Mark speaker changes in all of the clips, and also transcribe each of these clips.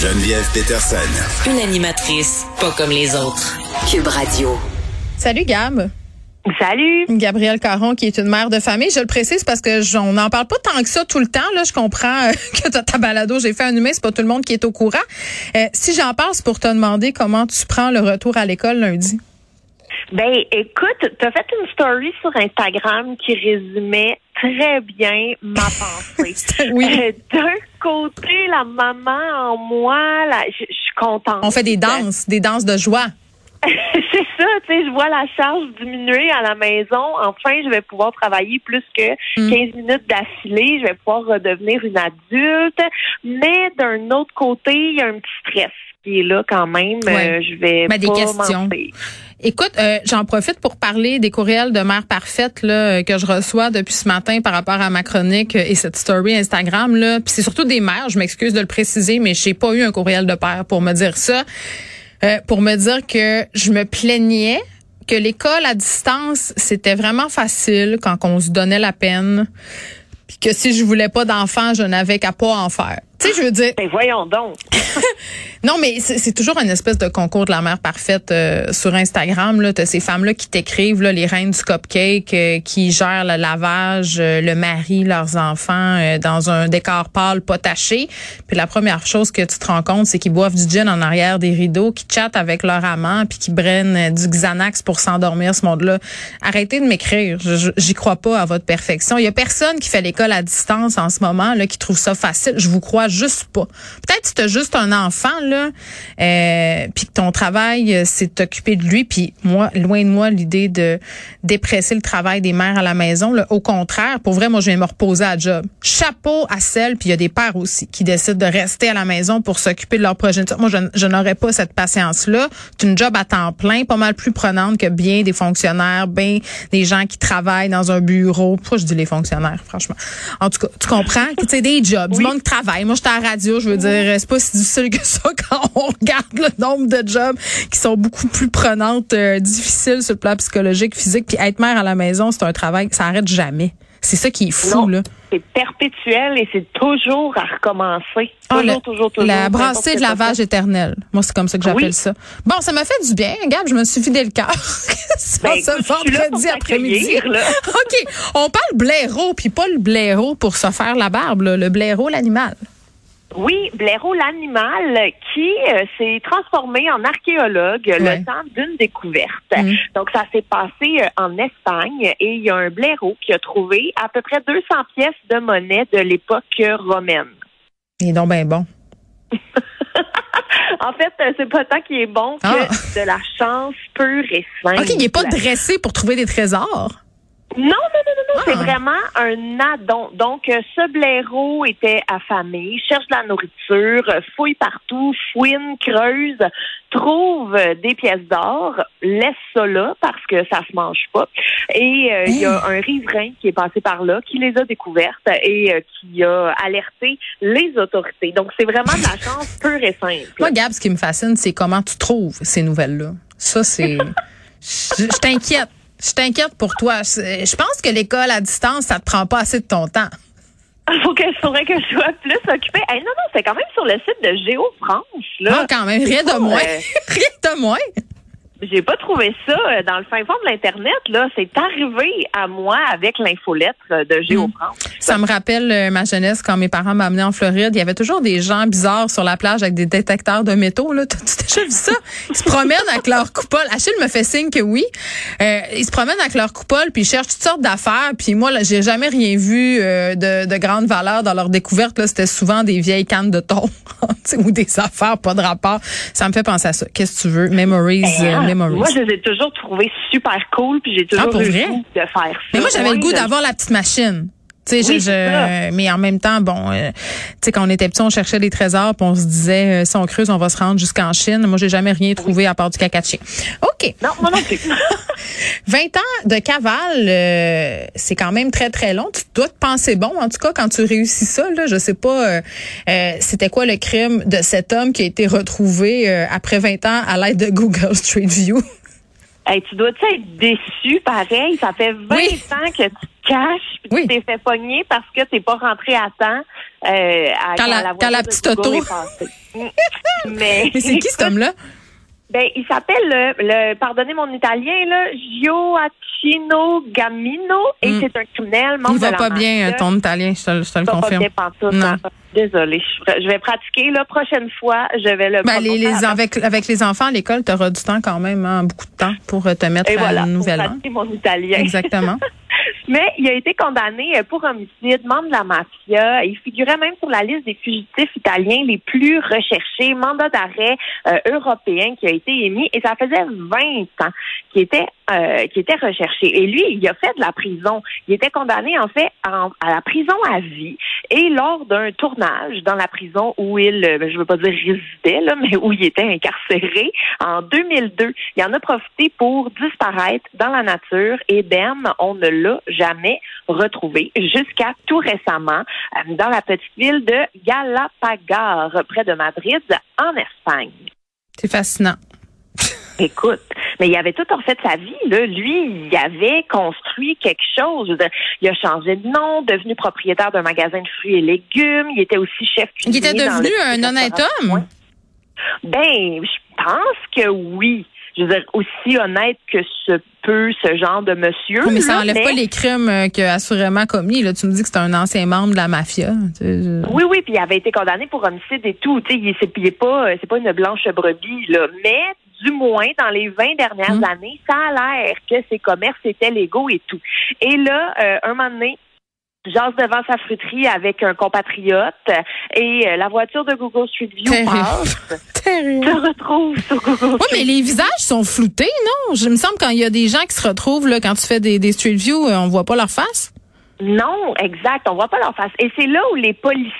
Speaker 1: Geneviève Peterson.
Speaker 2: Une animatrice pas comme les autres. Cube Radio.
Speaker 3: Salut Gab.
Speaker 4: Salut.
Speaker 3: Gabrielle Caron, qui est une mère de famille. Je le précise parce que on n'en parle pas tant que ça tout le temps. Là, je comprends euh, que tu ta balado, j'ai fait un humain, c'est pas tout le monde qui est au courant. Euh, si j'en parle, c'est pour te demander comment tu prends le retour à l'école lundi.
Speaker 4: Ben, écoute, tu as fait une story sur Instagram qui résumait très bien ma pensée.
Speaker 3: oui.
Speaker 4: Euh, D'un côté, la maman en moi, là, je suis contente.
Speaker 3: On fait des danses, des danses de joie.
Speaker 4: c'est ça, tu sais, je vois la charge diminuer à la maison. Enfin, je vais pouvoir travailler plus que
Speaker 3: Mm.
Speaker 4: 15 minutes d'affilée. Je vais pouvoir redevenir une adulte. Mais d'un autre côté, il y a un petit stress qui est là quand même.
Speaker 3: Ouais.
Speaker 4: Euh, je vais
Speaker 3: Ben, des
Speaker 4: pas
Speaker 3: questions.
Speaker 4: mentir.
Speaker 3: Écoute, euh, j'en profite pour parler des courriels de mère parfaite là, euh, que je reçois depuis ce matin par rapport à ma chronique euh, et cette story Instagram. Là. Puis c'est surtout des mères, je m'excuse de le préciser, mais j'ai pas eu un courriel de père pour me dire ça. Euh, pour me dire que je me plaignais que l'école à distance, c'était vraiment facile quand on se donnait la peine. Puis que si je voulais pas d'enfants, je n'avais qu'à pas en faire. Tu sais, je veux dire,
Speaker 4: Ben voyons donc.
Speaker 3: non, mais c'est toujours une espèce de concours de la mère parfaite euh, sur Instagram. Là, t'as ces femmes-là qui t'écrivent, là, les reines du cupcake, euh, qui gèrent le lavage, euh, le mari, leurs enfants euh, dans un décor pâle, pas taché. Puis la première chose que tu te rends compte, c'est qu'ils boivent du gin en arrière des rideaux, qui chattent avec leur amant, puis qui brennent du Xanax pour s'endormir. Ce monde-là, arrêtez de m'écrire. J'y crois pas à votre perfection. Il y a personne qui fait l'école à distance en ce moment là qui trouve ça facile. Je vous crois juste pas. Peut-être que tu as juste un enfant là, euh, puis que ton travail euh, c'est de t'occuper de lui. Puis moi, loin de moi l'idée de dépresser le travail des mères à la maison. Là. Au contraire, pour vrai, moi je vais me reposer à job. Chapeau à celles, puis il y a des pères aussi qui décident de rester à la maison pour s'occuper de leur progéniture. Moi, je, je n'aurais pas cette patience-là. C'est une job à temps plein, pas mal plus prenante que bien des fonctionnaires, bien des gens qui travaillent dans un bureau. Pourquoi je dis les fonctionnaires, franchement? En tout cas, tu comprends? Tu sais, des jobs, du monde qui travaille. Moi, j'étais à la radio, je veux dire, c'est pas si difficile que ça quand on regarde le nombre de jobs qui sont beaucoup plus prenantes, euh, difficiles sur le plan psychologique, physique. Puis être mère à la maison, c'est un travail, ça arrête jamais. C'est ça qui est fou,
Speaker 4: Non,
Speaker 3: là.
Speaker 4: C'est perpétuel et c'est toujours à recommencer.
Speaker 3: Ah,
Speaker 4: Toujours,
Speaker 3: le-
Speaker 4: toujours, toujours.
Speaker 3: La brassée de lavage éternel. Moi, c'est comme ça que j'appelle
Speaker 4: Oui.
Speaker 3: ça. Bon, ça m'a fait du bien. Regarde, je me suis vidé le cœur.
Speaker 4: Ben,
Speaker 3: ce vendredi après-midi. OK. On parle blaireau, puis pas le blaireau pour se faire la barbe, là. le blaireau, l'animal.
Speaker 4: Oui, Blaireau l'animal qui euh, s'est transformé en archéologue
Speaker 3: Ouais.
Speaker 4: le temps d'une découverte.
Speaker 3: Mm.
Speaker 4: Donc ça s'est passé euh, en Espagne et il y a un blaireau qui a trouvé à peu près 200 pièces de monnaie de l'époque romaine.
Speaker 3: Il est donc ben bon.
Speaker 4: En fait, euh, c'est pas tant qu'il est bon que
Speaker 3: Ah.
Speaker 4: de la chance pure et simple.
Speaker 3: OK, il n'est pas dressé pour trouver des trésors.
Speaker 4: Non, non, non, non, non.
Speaker 3: Ah.
Speaker 4: C'est vraiment un addon. Donc, euh, ce blaireau était affamé, cherche de la nourriture, euh, fouille partout, fouine, creuse, trouve euh, des pièces d'or, laisse ça là parce que ça se mange pas. Et euh, il y a un riverain qui est passé par là, qui les a découvertes et euh, qui a alerté les autorités. Donc, c'est vraiment de la chance pure et simple.
Speaker 3: Moi, Gab, ce qui me fascine, c'est comment tu trouves ces nouvelles-là. Ça, c'est... Je t'inquiète. Je t'inquiète pour toi. Je je pense que l'école à distance, ça te prend pas assez de ton temps.
Speaker 4: Faut que, faudrait que je sois plus occupée. Hey, non, non, c'est quand même sur le site de Géo France. Là.
Speaker 3: Ah, quand même, rien de moins.
Speaker 4: euh,
Speaker 3: rien de moins.
Speaker 4: J'ai pas trouvé ça euh, dans le fin fond de l'Internet. Là, c'est arrivé à moi avec l'infolettre de GeoFrance.
Speaker 3: Ça me rappelle euh, ma jeunesse quand mes parents m'amenaient en Floride. Il y avait toujours des gens bizarres sur la plage avec des détecteurs de métaux. Là. T'as-tu déjà vu ça? Ils se promènent avec leur coupole. Achille me fait signe que oui. Euh, ils se promènent avec leur coupole puis ils cherchent toutes sortes d'affaires. Puis moi, là, j'ai jamais rien vu euh, de, de grande valeur dans leur découverte. Là, C'était souvent des vieilles cannes de thon tu ou des affaires pas de rapport. Ça me fait penser à ça. Qu'est-ce que tu veux? Memories, euh,
Speaker 4: Ah,
Speaker 3: memories.
Speaker 4: moi, je les ai toujours trouvés super cool, puis j'ai toujours
Speaker 3: Ah,
Speaker 4: eu le goût de faire ça.
Speaker 3: Mais moi, j'avais le goût d'avoir la petite machine. Tu sais,
Speaker 4: Oui,
Speaker 3: je, mais en même temps, bon, euh, tu sais, quand on était petit, on cherchait des trésors, puis on se disait, euh, si on creuse, on va se rendre jusqu'en Chine. Moi, j'ai jamais rien trouvé à part du caca de chien. OK.
Speaker 4: Non, moi non plus.
Speaker 3: 20 ans de cavale, euh, c'est quand même très, très long. Tu dois te penser bon, en tout cas, quand tu réussis ça. Là, je sais pas, euh, c'était quoi le crime de cet homme qui a été retrouvé euh, après 20 ans à l'aide de Google Street View?
Speaker 4: Hey, tu dois être déçu, pareil? Ça fait 20
Speaker 3: Oui.
Speaker 4: ans que tu caches, puis
Speaker 3: Oui.
Speaker 4: tu t'es fait pogner parce que t'es pas rentré à temps. Euh, à,
Speaker 3: Quand la- quand la
Speaker 4: de
Speaker 3: petite auto-
Speaker 4: passée.
Speaker 3: Mais, Mais c'est qui cet homme-là?
Speaker 4: Ben, il s'appelle, le, le, pardonnez mon italien, là, Gioacchino Gamino, et hmm. c'est un criminel.
Speaker 3: Il va pas bien, ton italien, je te, je te le confirme. Pas
Speaker 4: bien, non. Désolée, je vais pratiquer. La prochaine fois, je vais le.
Speaker 3: Ben, les, les, avec, avec les enfants à l'école, tu auras du temps quand même, hein, beaucoup de temps pour te mettre à
Speaker 4: voilà,
Speaker 3: une nouvelle
Speaker 4: pour pratiquer mon italien.
Speaker 3: Exactement.
Speaker 4: Mais il a été condamné pour homicide, membre de la mafia. Il figurait même sur la liste des fugitifs italiens les plus recherchés, mandat d'arrêt euh, européen qui a été émis. Et ça faisait 20 ans qu'il était, euh, qui était recherché. Et lui, il a fait de la prison. Il était condamné, en fait, à la prison à vie. Et lors d'un tournage dans la prison où il, euh, je veux pas dire résidait, là, mais où il était incarcéré, en 2002, il en a profité pour disparaître dans la nature. Et Ben, on ne l'a jamais retrouvé jusqu'à tout récemment euh, dans la petite ville de Galapagar, près de Madrid, en Espagne.
Speaker 3: C'est fascinant.
Speaker 4: Écoute, mais il avait tout en fait sa vie. Là. Lui, il avait construit quelque chose. Il a changé de nom, devenu propriétaire d'un magasin de fruits et légumes. Il était aussi chef cuisinier.
Speaker 3: Il était devenu un honnête homme?
Speaker 4: Ben, je pense que oui je veux dire, aussi honnête que ce peut ce genre de monsieur.
Speaker 3: mais ça n'enlève pas les crimes euh, qu'il a assurément commis. Là. Tu me dis que c'est un ancien membre de la mafia.
Speaker 4: Oui, oui, puis il avait été condamné pour homicide et tout. Tu sais, il n'est pas, c'est pas une blanche brebis, là. Mais du moins, dans les 20 dernières hum. années, ça a l'air que ces commerces étaient légaux et tout. Et là, euh, un moment donné, jase devant sa fruiterie avec un compatriote et euh, la voiture de Google Street View passe. Terrible. Se retrouve sur Google
Speaker 3: Oui, mais les visages sont floutés, non? Je me semble quand il y a des gens qui se retrouvent là, quand tu fais des, des Street View, euh, on voit pas leur face.
Speaker 4: Non, exact. On voit pas leur face. Et c'est là où les policiers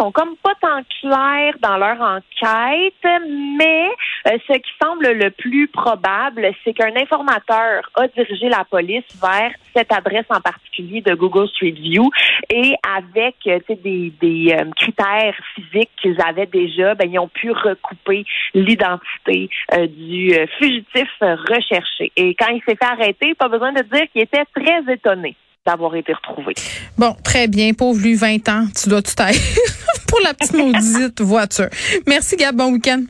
Speaker 4: sont comme pas tant clairs dans leur enquête, mais euh, ce qui semble le plus probable, c'est qu'un informateur a dirigé la police vers cette adresse en particulier de Google Street View et avec euh, des, des euh, critères physiques qu'ils avaient déjà, ben, ils ont pu recouper l'identité du fugitif recherché. Et quand il s'est fait arrêter, pas besoin de dire qu'il était très étonné d'avoir été retrouvé.
Speaker 3: Bon, très bien. Pauvre lui, 20 ans, tu dois tout taire pour la petite maudite voiture. Merci, Gab. Bon week-end.